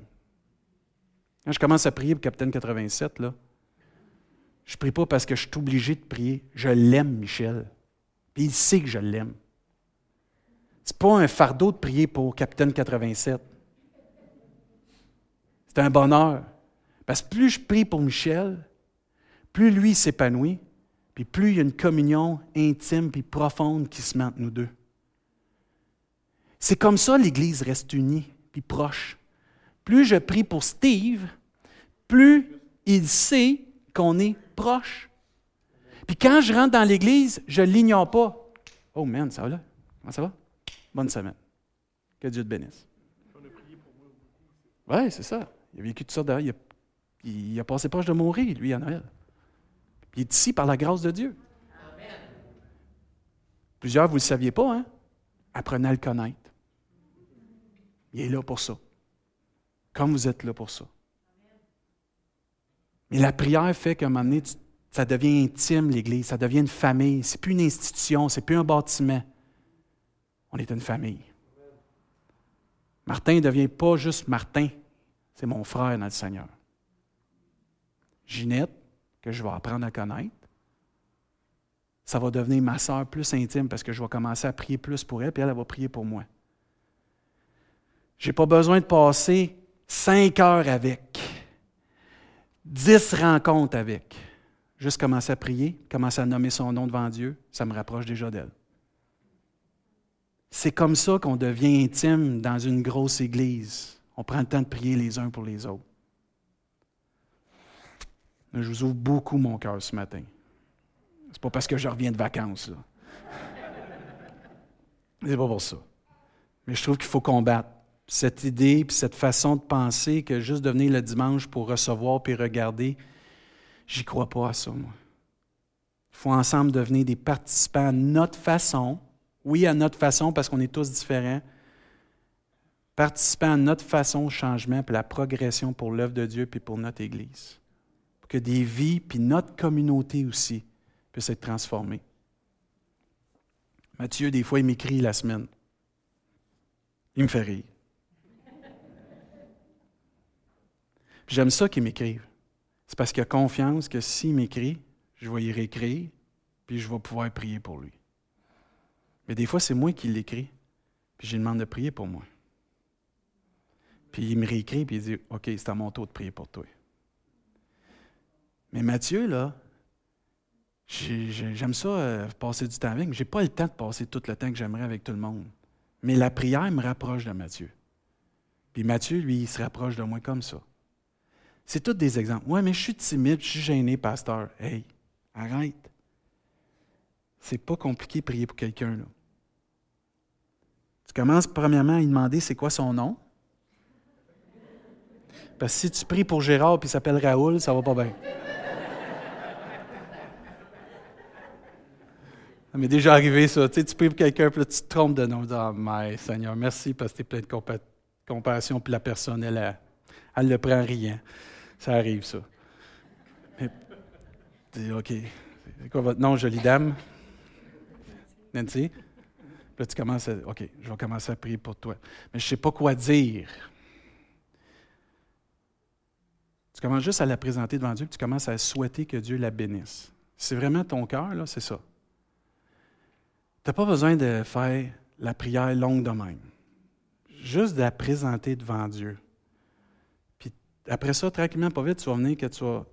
A: Quand je commence à prier pour Capitaine 87, là, Je ne prie pas parce que je suis obligé de prier. Je l'aime, Michel. Puis il sait que je l'aime. Ce n'est pas un fardeau de prier pour Capitaine 87. C'est un bonheur. Parce que plus je prie pour Michel, plus lui s'épanouit, puis plus il y a une communion intime et profonde qui se met entre nous deux. C'est comme ça l'Église reste unie puis proche. Plus je prie pour Steve, plus il sait qu'on est proche. Puis quand je rentre dans l'Église, je ne l'ignore pas. Oh man, ça va là? Comment ça va? Bonne semaine. Que Dieu te bénisse. Oui, c'est ça. Il a vécu tout ça. Il a, il a passé proche de mourir, lui, à Noël. il est ici par la grâce de Dieu. Plusieurs, vous ne le saviez pas, hein? Apprenez à le connaître. Il est là pour ça. Comme vous êtes là pour ça. Mais la prière fait qu'à un moment donné, ça devient intime, l'Église. Ça devient une famille. Ce n'est plus une institution, ce n'est plus un bâtiment. On est une famille. Martin ne devient pas juste Martin. C'est mon frère dans le Seigneur. Ginette, que je vais apprendre à connaître, ça va devenir ma sœur plus intime parce que je vais commencer à prier plus pour elle, puis elle, elle va prier pour moi. Je n'ai pas besoin de passer cinq heures avec, dix rencontres avec. Juste commencer à prier, commencer à nommer son nom devant Dieu, ça me rapproche déjà d'elle. C'est comme ça qu'on devient intime dans une grosse église. On prend le temps de prier les uns pour les autres. Je vous ouvre beaucoup mon cœur ce matin. C'est pas parce que je reviens de vacances. C'est pas pour ça. Mais je trouve qu'il faut combattre cette idée puis cette façon de penser que juste de venir le dimanche pour recevoir puis regarder, j'y crois pas à ça, moi. Il faut ensemble devenir des participants à notre façon. Oui, à notre façon, parce qu'on est tous différents. Participants à notre façon au changement puis la progression pour l'œuvre de Dieu puis pour notre Église. Pour que des vies puis notre communauté aussi puissent être transformées. Mathieu, des fois, il m'écrit la semaine. Il me fait rire. J'aime ça qu'il m'écrive. C'est parce qu'il a confiance que s'il m'écrit, je vais y réécrire, puis je vais pouvoir prier pour lui. Mais des fois, c'est moi qui l'écris, puis je lui demande de prier pour moi. Puis il me réécrit, puis il dit OK, c'est à mon tour de prier pour toi. Mais Mathieu, là, j'aime ça euh, passer du temps avec, je n'ai pas le temps de passer tout le temps que j'aimerais avec tout le monde. Mais la prière me rapproche de Mathieu. Puis Mathieu, lui, il se rapproche de moi comme ça. C'est tous des exemples. Oui, mais je suis timide, je suis gêné, pasteur. Hey, arrête. C'est pas compliqué de prier pour quelqu'un. Tu commences premièrement à lui demander c'est quoi son nom. Parce que si tu pries pour Gérard et il s'appelle Raoul, ça va pas bien. Ça m'est déjà arrivé, ça. Tu, sais, tu pries pour quelqu'un, puis là, tu te trompes de nom. Ah, mais Seigneur, merci parce que tu es plein de compassion, puis la personne, elle, elle, le prend rien. Ça arrive, ça. Mais, OK, c'est quoi votre nom, jolie dame? Nancy? Là, tu commences à. OK, je vais commencer à prier pour toi. Mais je ne sais pas quoi dire. Tu commences juste à la présenter devant Dieu, puis tu commences à souhaiter que Dieu la bénisse. C'est vraiment ton cœur, là, c'est ça. Tu n'as pas besoin de faire la prière longue de même. Juste de la présenter devant Dieu après ça, tranquillement, pas vite, tu vas venir que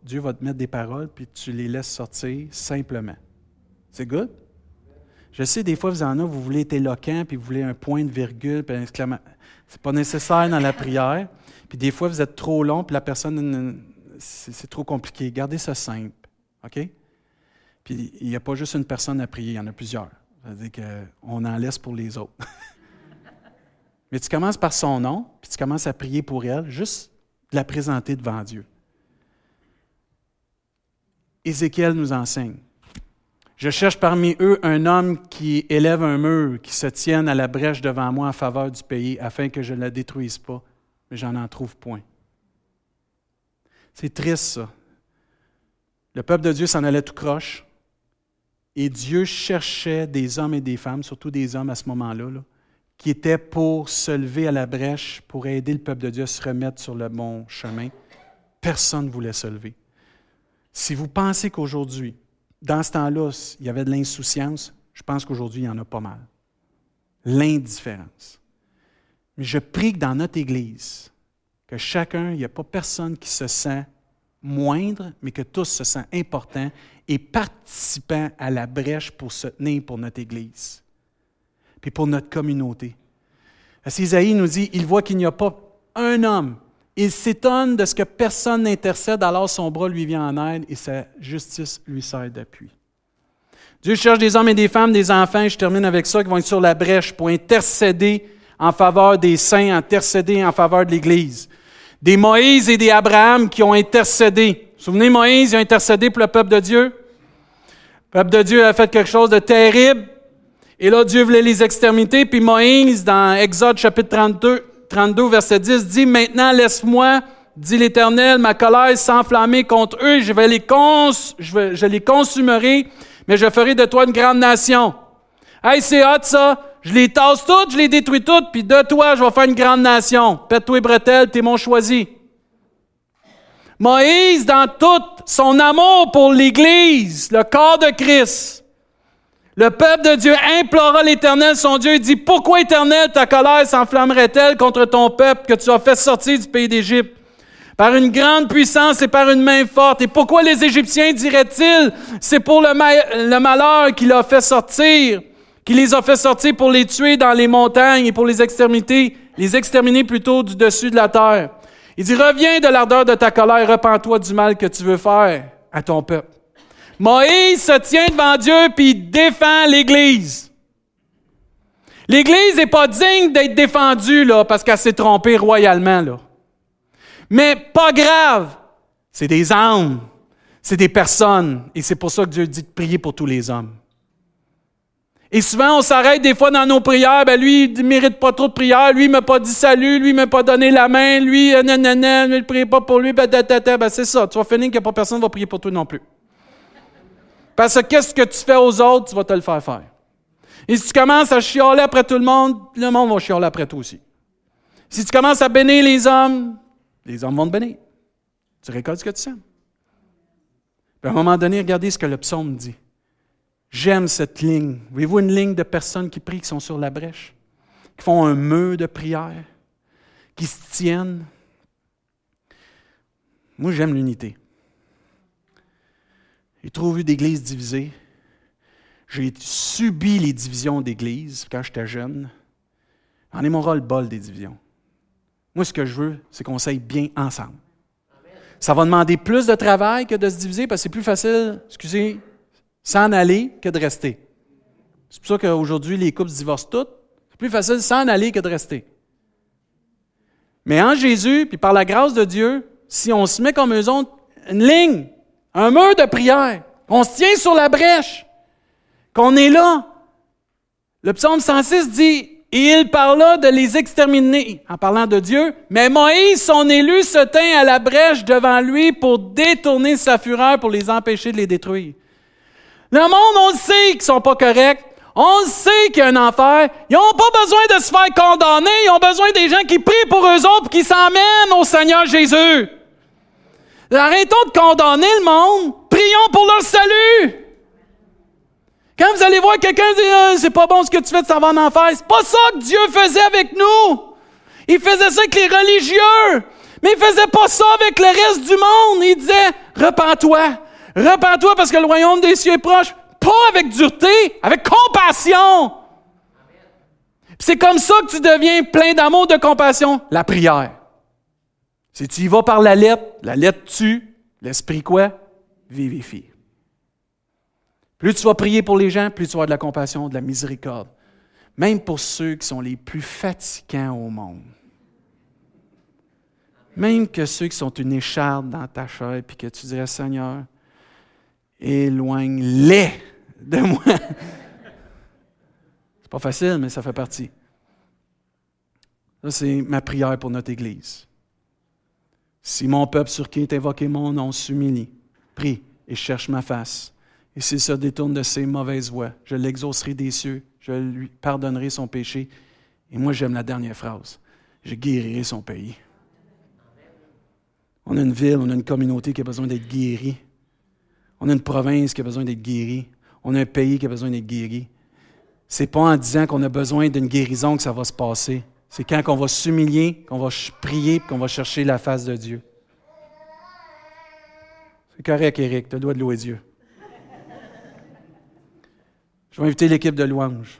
A: Dieu va te mettre des paroles, puis tu les laisses sortir simplement. C'est good? Je sais, des fois, vous en avez, vous voulez être éloquent, puis vous voulez un point de virgule, puis un exclamation. Ce n'est pas nécessaire dans la prière. Puis des fois, vous êtes trop long, puis la personne, c'est trop compliqué. Gardez ça simple. OK? Puis il n'y a pas juste une personne à prier, il y en a plusieurs. C'est-à-dire qu'on en laisse pour les autres. (laughs) Mais tu commences par son nom, puis tu commences à prier pour elle, juste la présenter devant Dieu. Ézéchiel nous enseigne. Je cherche parmi eux un homme qui élève un mur, qui se tienne à la brèche devant moi en faveur du pays, afin que je ne la détruise pas, mais j'en en trouve point. C'est triste, ça. Le peuple de Dieu s'en allait tout croche, et Dieu cherchait des hommes et des femmes, surtout des hommes à ce moment-là, là, qui était pour se lever à la brèche, pour aider le peuple de Dieu à se remettre sur le bon chemin. Personne ne voulait se lever. Si vous pensez qu'aujourd'hui, dans ce temps-là, il y avait de l'insouciance, je pense qu'aujourd'hui, il y en a pas mal. L'indifférence. Mais je prie que dans notre Église, que chacun, il n'y a pas personne qui se sent moindre, mais que tous se sentent importants et participants à la brèche pour se tenir pour notre Église, puis pour notre communauté. Isaïe nous dit, il voit qu'il n'y a pas un homme. Il s'étonne de ce que personne n'intercède, alors son bras lui vient en aide et sa justice lui sert d'appui. Dieu cherche des hommes et des femmes, des enfants, je termine avec ça, qui vont être sur la brèche pour intercéder en faveur des saints, intercéder en faveur de l'Église. Des Moïse et des Abraham qui ont intercédé. Vous, vous souvenez, Moïse, il a intercédé pour le peuple de Dieu? Le peuple de Dieu a fait quelque chose de terrible. Et là, Dieu voulait les exterminer. Puis Moïse, dans Exode chapitre 32, 32 verset 10, dit, Maintenant laisse-moi, dit l'Éternel, ma colère s'enflammer contre eux, je, vais les cons, je, je les consumerai, mais je ferai de toi une grande nation. Hey, c'est hot ça! Je les tasse toutes, je les détruis toutes, puis de toi, je vais faire une grande nation. Pète-toi bretelles, t'es mon choisi. Moïse, dans tout son amour pour l'Église, le corps de Christ, le peuple de Dieu implora l'Éternel, son Dieu, et dit, pourquoi Éternel, ta colère s'enflammerait-elle contre ton peuple que tu as fait sortir du pays d'Égypte? Par une grande puissance et par une main forte. Et pourquoi les Égyptiens diraient-ils, c'est pour le, malheur qu'il a fait sortir, qu'il les a fait sortir pour les tuer dans les montagnes et pour les exterminer, les exterminer plutôt du dessus de la terre? Il dit, reviens de l'ardeur de ta colère, repens-toi du mal que tu veux faire à ton peuple. Moïse se tient devant Dieu puis il défend l'Église. L'Église n'est pas digne d'être défendue là, parce qu'elle s'est trompée royalement. Là. Mais pas grave, c'est des âmes, c'est des personnes, et c'est pour ça que Dieu dit de prier pour tous les hommes. Et souvent, on s'arrête des fois dans nos prières. Ben lui, il ne mérite pas trop de prières. Lui, il m'a pas dit salut. Lui, il ne m'a pas donné la main. Lui, nanana, ne prie pas pour lui. Ben, ben c'est ça. Tu vas finir que pas personne ne va prier pour toi non plus. Parce que qu'est-ce que tu fais aux autres, tu vas te le faire faire. Et si tu commences à chialer après tout le monde, le monde va chialer après toi aussi. Si tu commences à bénir les hommes, les hommes vont te bénir. Tu récoltes ce que tu sens. à un moment donné, regardez ce que le psaume dit. J'aime cette ligne. Voyez-vous une ligne de personnes qui prient, qui sont sur la brèche, qui font un mur de prière, qui se tiennent? Moi, j'aime l'unité. J'ai trop vu d'églises divisées. J'ai subi les divisions d'églises quand j'étais jeune. En est mon rôle bol des divisions. Moi, ce que je veux, c'est qu'on s'aille bien ensemble. Ça va demander plus de travail que de se diviser parce que c'est plus facile, excusez, s'en aller que de rester. C'est pour ça qu'aujourd'hui, les couples se divorcent toutes. C'est plus facile s'en aller que de rester. Mais en Jésus, puis par la grâce de Dieu, si on se met comme eux autres, une ligne, un mur de prière, on se tient sur la brèche, qu'on est là. Le psaume 106 dit, et il parla de les exterminer, en parlant de Dieu. Mais Moïse, son élu, se tint à la brèche devant lui pour détourner sa fureur, pour les empêcher de les détruire. Le monde, on le sait qu'ils sont pas corrects. On le sait qu'il y a un enfer. Ils n'ont pas besoin de se faire condamner. Ils ont besoin des gens qui prient pour eux autres qui s'emmènent au Seigneur Jésus. Arrêtons de condamner le monde. Prions pour leur salut. Quand vous allez voir quelqu'un dire ah, c'est pas bon ce que tu fais, de s'en en enfer, c'est pas ça que Dieu faisait avec nous. Il faisait ça avec les religieux. Mais il faisait pas ça avec le reste du monde. Il disait repens-toi, Repends-toi parce que le royaume des cieux est proche. Pas avec dureté, avec compassion. C'est comme ça que tu deviens plein d'amour, de compassion. La prière. Si tu y vas par la lettre, la lettre tue, l'esprit quoi? Vivifie. Plus tu vas prier pour les gens, plus tu vas de la compassion, de la miséricorde. Même pour ceux qui sont les plus fatigants au monde. Même que ceux qui sont une écharde dans ta chair, puis que tu dirais, Seigneur, éloigne-les de moi. (laughs) C'est pas facile, mais ça fait partie. Ça, c'est ma prière pour notre Église. Si mon peuple sur qui est invoqué mon nom s'humilie, prie et cherche ma face, et s'il se détourne de ses mauvaises voies, je l'exaucerai des cieux, je lui pardonnerai son péché. Et moi, j'aime la dernière phrase. Je guérirai son pays. On a une ville, on a une communauté qui a besoin d'être guérie On a une province qui a besoin d'être guérie. On a un pays qui a besoin d'être guéri. C'est pas en disant qu'on a besoin d'une guérison que ça va se passer. C'est quand on va s'humilier, qu'on va prier, qu'on va chercher la face de Dieu. C'est correct, Eric, tu as le droit de louer Dieu. Je vais inviter l'équipe de louange.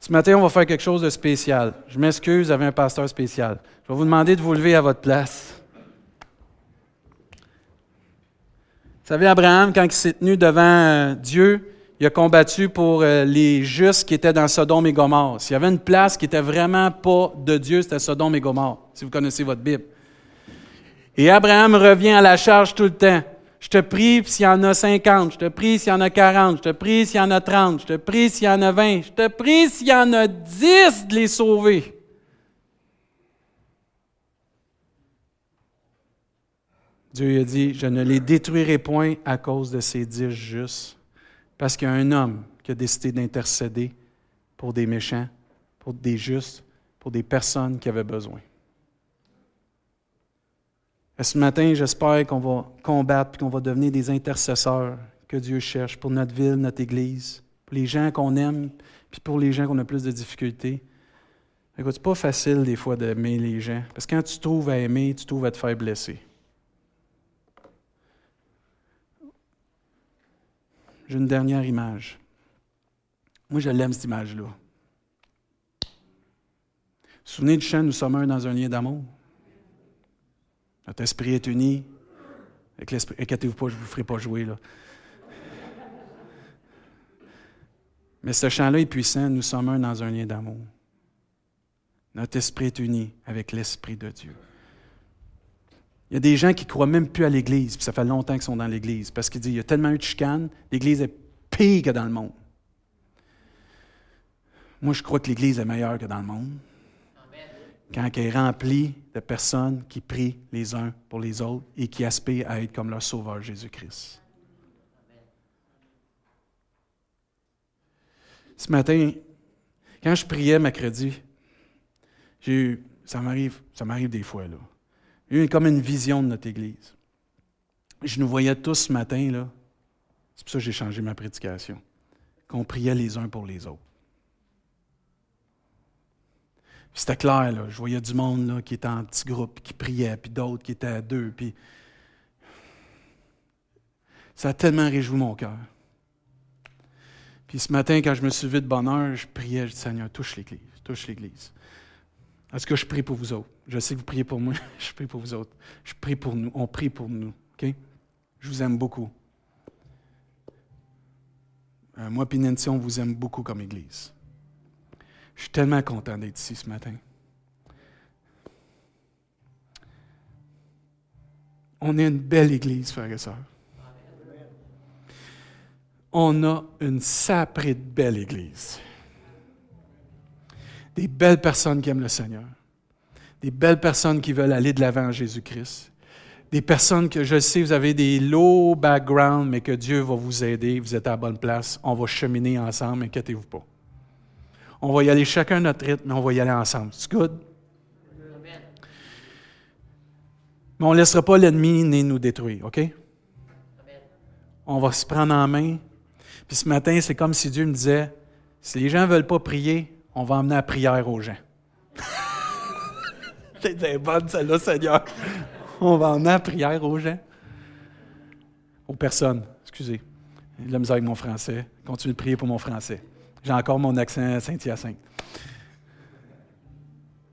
A: Ce matin, on va faire quelque chose de spécial. Je m'excuse, vous avez un pasteur spécial. Je vais vous demander de vous lever à votre place. Vous savez, Abraham, quand il s'est tenu devant euh, Dieu, il a combattu pour euh, les justes qui étaient dans Sodome et Gomorre. S'il y avait une place qui n'était vraiment pas de Dieu, c'était Sodome et Gomorre, si vous connaissez votre Bible. Et Abraham revient à la charge tout le temps. Je te prie s'il y en a 50, je te prie s'il y en a 40, je te prie s'il y en a 30, je te prie s'il y en a 20, je te prie s'il y en a 10 de les sauver. Dieu a dit, je ne les détruirai point à cause de ces dix justes, parce qu'il y a un homme qui a décidé d'intercéder pour des méchants, pour des justes, pour des personnes qui avaient besoin. Et ce matin, j'espère qu'on va combattre et qu'on va devenir des intercesseurs que Dieu cherche pour notre ville, notre Église, pour les gens qu'on aime, puis pour les gens qu'on a plus de difficultés. Écoute, c'est pas facile des fois d'aimer les gens, parce que quand tu trouves à aimer, tu trouves à te faire blesser. J'ai une dernière image. Moi, je l'aime, cette image-là. Vous vous souvenez du chant Nous sommes un dans un lien d'amour? Notre esprit est uni. Avec l'esprit. Inquiétez-vous pas, je ne vous ferai pas jouer. Là. Mais ce chant-là est puissant. Nous sommes un dans un lien d'amour. Notre esprit est uni avec l'esprit de Dieu. Il y a des gens qui ne croient même plus à l'Église, puis ça fait longtemps qu'ils sont dans l'Église, parce qu'ils disent il y a tellement eu de chicanes, l'Église est pire que dans le monde. Moi, je crois que l'Église est meilleure que dans le monde quand elle est remplie de personnes qui prient les uns pour les autres et qui aspirent à être comme leur Sauveur Jésus-Christ. Ce matin, quand je priais mercredi, j'ai ça m'arrive, ça m'arrive des fois, là. J'ai eu comme une vision de notre Église. Je nous voyais tous ce matin, là. C'est pour ça que j'ai changé ma prédication. Qu'on priait les uns pour les autres. C'était clair, là. Je voyais du monde là, qui était en petits groupes, qui priait, puis d'autres qui étaient à deux. Puis... Ça a tellement réjoui mon cœur. Puis ce matin, quand je me suis levé de bonne heure, je priais, je dis Seigneur, touche l'Église, touche l'Église. Est-ce que je prie pour vous autres? Je sais que vous priez pour moi, (laughs) je prie pour vous autres. Je prie pour nous, on prie pour nous. Je vous aime beaucoup. Euh, moi et on vous aime beaucoup comme Église. Je suis tellement content d'être ici ce matin. On est une belle église, frères et sœurs. On a une saprée de belle église. Des belles personnes qui aiment le Seigneur. Des belles personnes qui veulent aller de l'avant en Jésus-Christ. Des personnes que je sais, vous avez des low background, mais que Dieu va vous aider, vous êtes à la bonne place. On va cheminer ensemble, inquiétez-vous pas. On va y aller chacun notre rythme, mais on va y aller ensemble. C'est good? Mais on ne laissera pas l'ennemi ni nous détruire, OK? On va se prendre en main. Puis ce matin, c'est comme si Dieu me disait, si les gens ne veulent pas prier, on va emmener la prière aux gens. (laughs) C'est bonne celle-là, Seigneur. On va emmener la prière aux gens. Aux personnes, excusez. La misère avec mon français. Continue de prier pour mon français. J'ai encore mon accent Saint-Hyacinthe.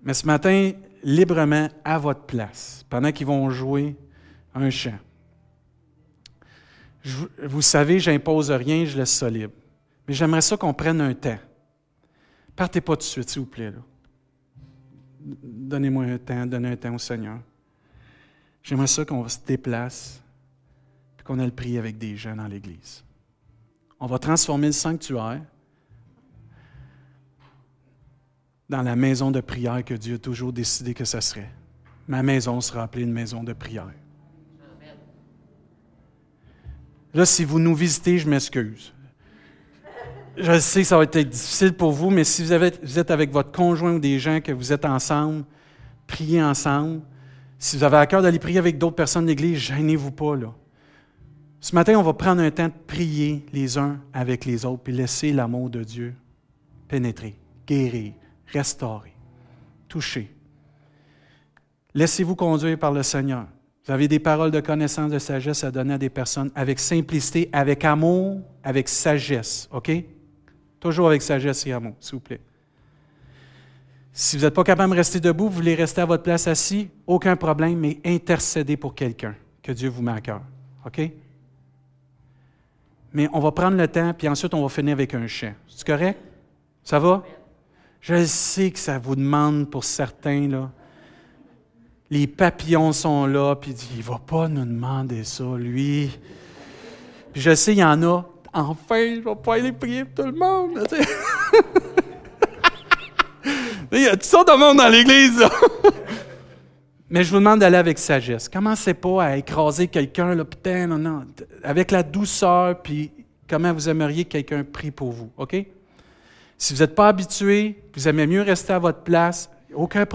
A: Mais ce matin, librement, à votre place, pendant qu'ils vont jouer un chant. vous savez, j'impose rien, je laisse ça libre. Mais j'aimerais ça qu'on prenne un temps. Partez pas tout de suite, s'il vous plaît. Donnez-moi un temps, donnez un temps au Seigneur. J'aimerais ça qu'on se déplace et qu'on ait le prier avec des gens dans l'Église. On va transformer le sanctuaire dans la maison de prière que Dieu a toujours décidé que ce serait. Ma maison sera appelée une maison de prière. Là, si vous nous visitez, je m'excuse. Je sais que ça va être difficile pour vous, mais si vous, êtes avec votre conjoint ou des gens que vous êtes ensemble, priez ensemble. Si vous avez à cœur d'aller prier avec d'autres personnes de l'Église, gênez-vous pas. Là. Ce matin, on va prendre un temps de prier les uns avec les autres, puis laisser l'amour de Dieu pénétrer, guérir, restaurer, toucher. Laissez-vous conduire par le Seigneur. Vous avez des paroles de connaissance, de sagesse à donner à des personnes avec simplicité, avec amour, avec sagesse. OK? Toujours avec sagesse et amour, s'il vous plaît. Si vous n'êtes pas capable de rester debout, vous voulez rester à votre place assis, aucun problème, mais intercédez pour quelqu'un que Dieu vous met à cœur. OK? Mais on va prendre le temps, puis ensuite on va finir avec un chant. C'est correct? Ça va? Je sais que ça vous demande pour certains, là. Les papillons sont là, puis il ne va pas nous demander ça, lui. Puis je sais, il y en a. Enfin, je ne vais pas aller prier pour tout le monde. (laughs) il y a tout ça de monde dans l'Église. (laughs) Mais je vous demande d'aller avec sagesse. Commencez pas à écraser quelqu'un, là, putain, non, non. Avec la douceur, puis comment vous aimeriez que quelqu'un prie pour vous, OK? Si vous n'êtes pas habitué, vous aimez mieux rester à votre place, aucun problème.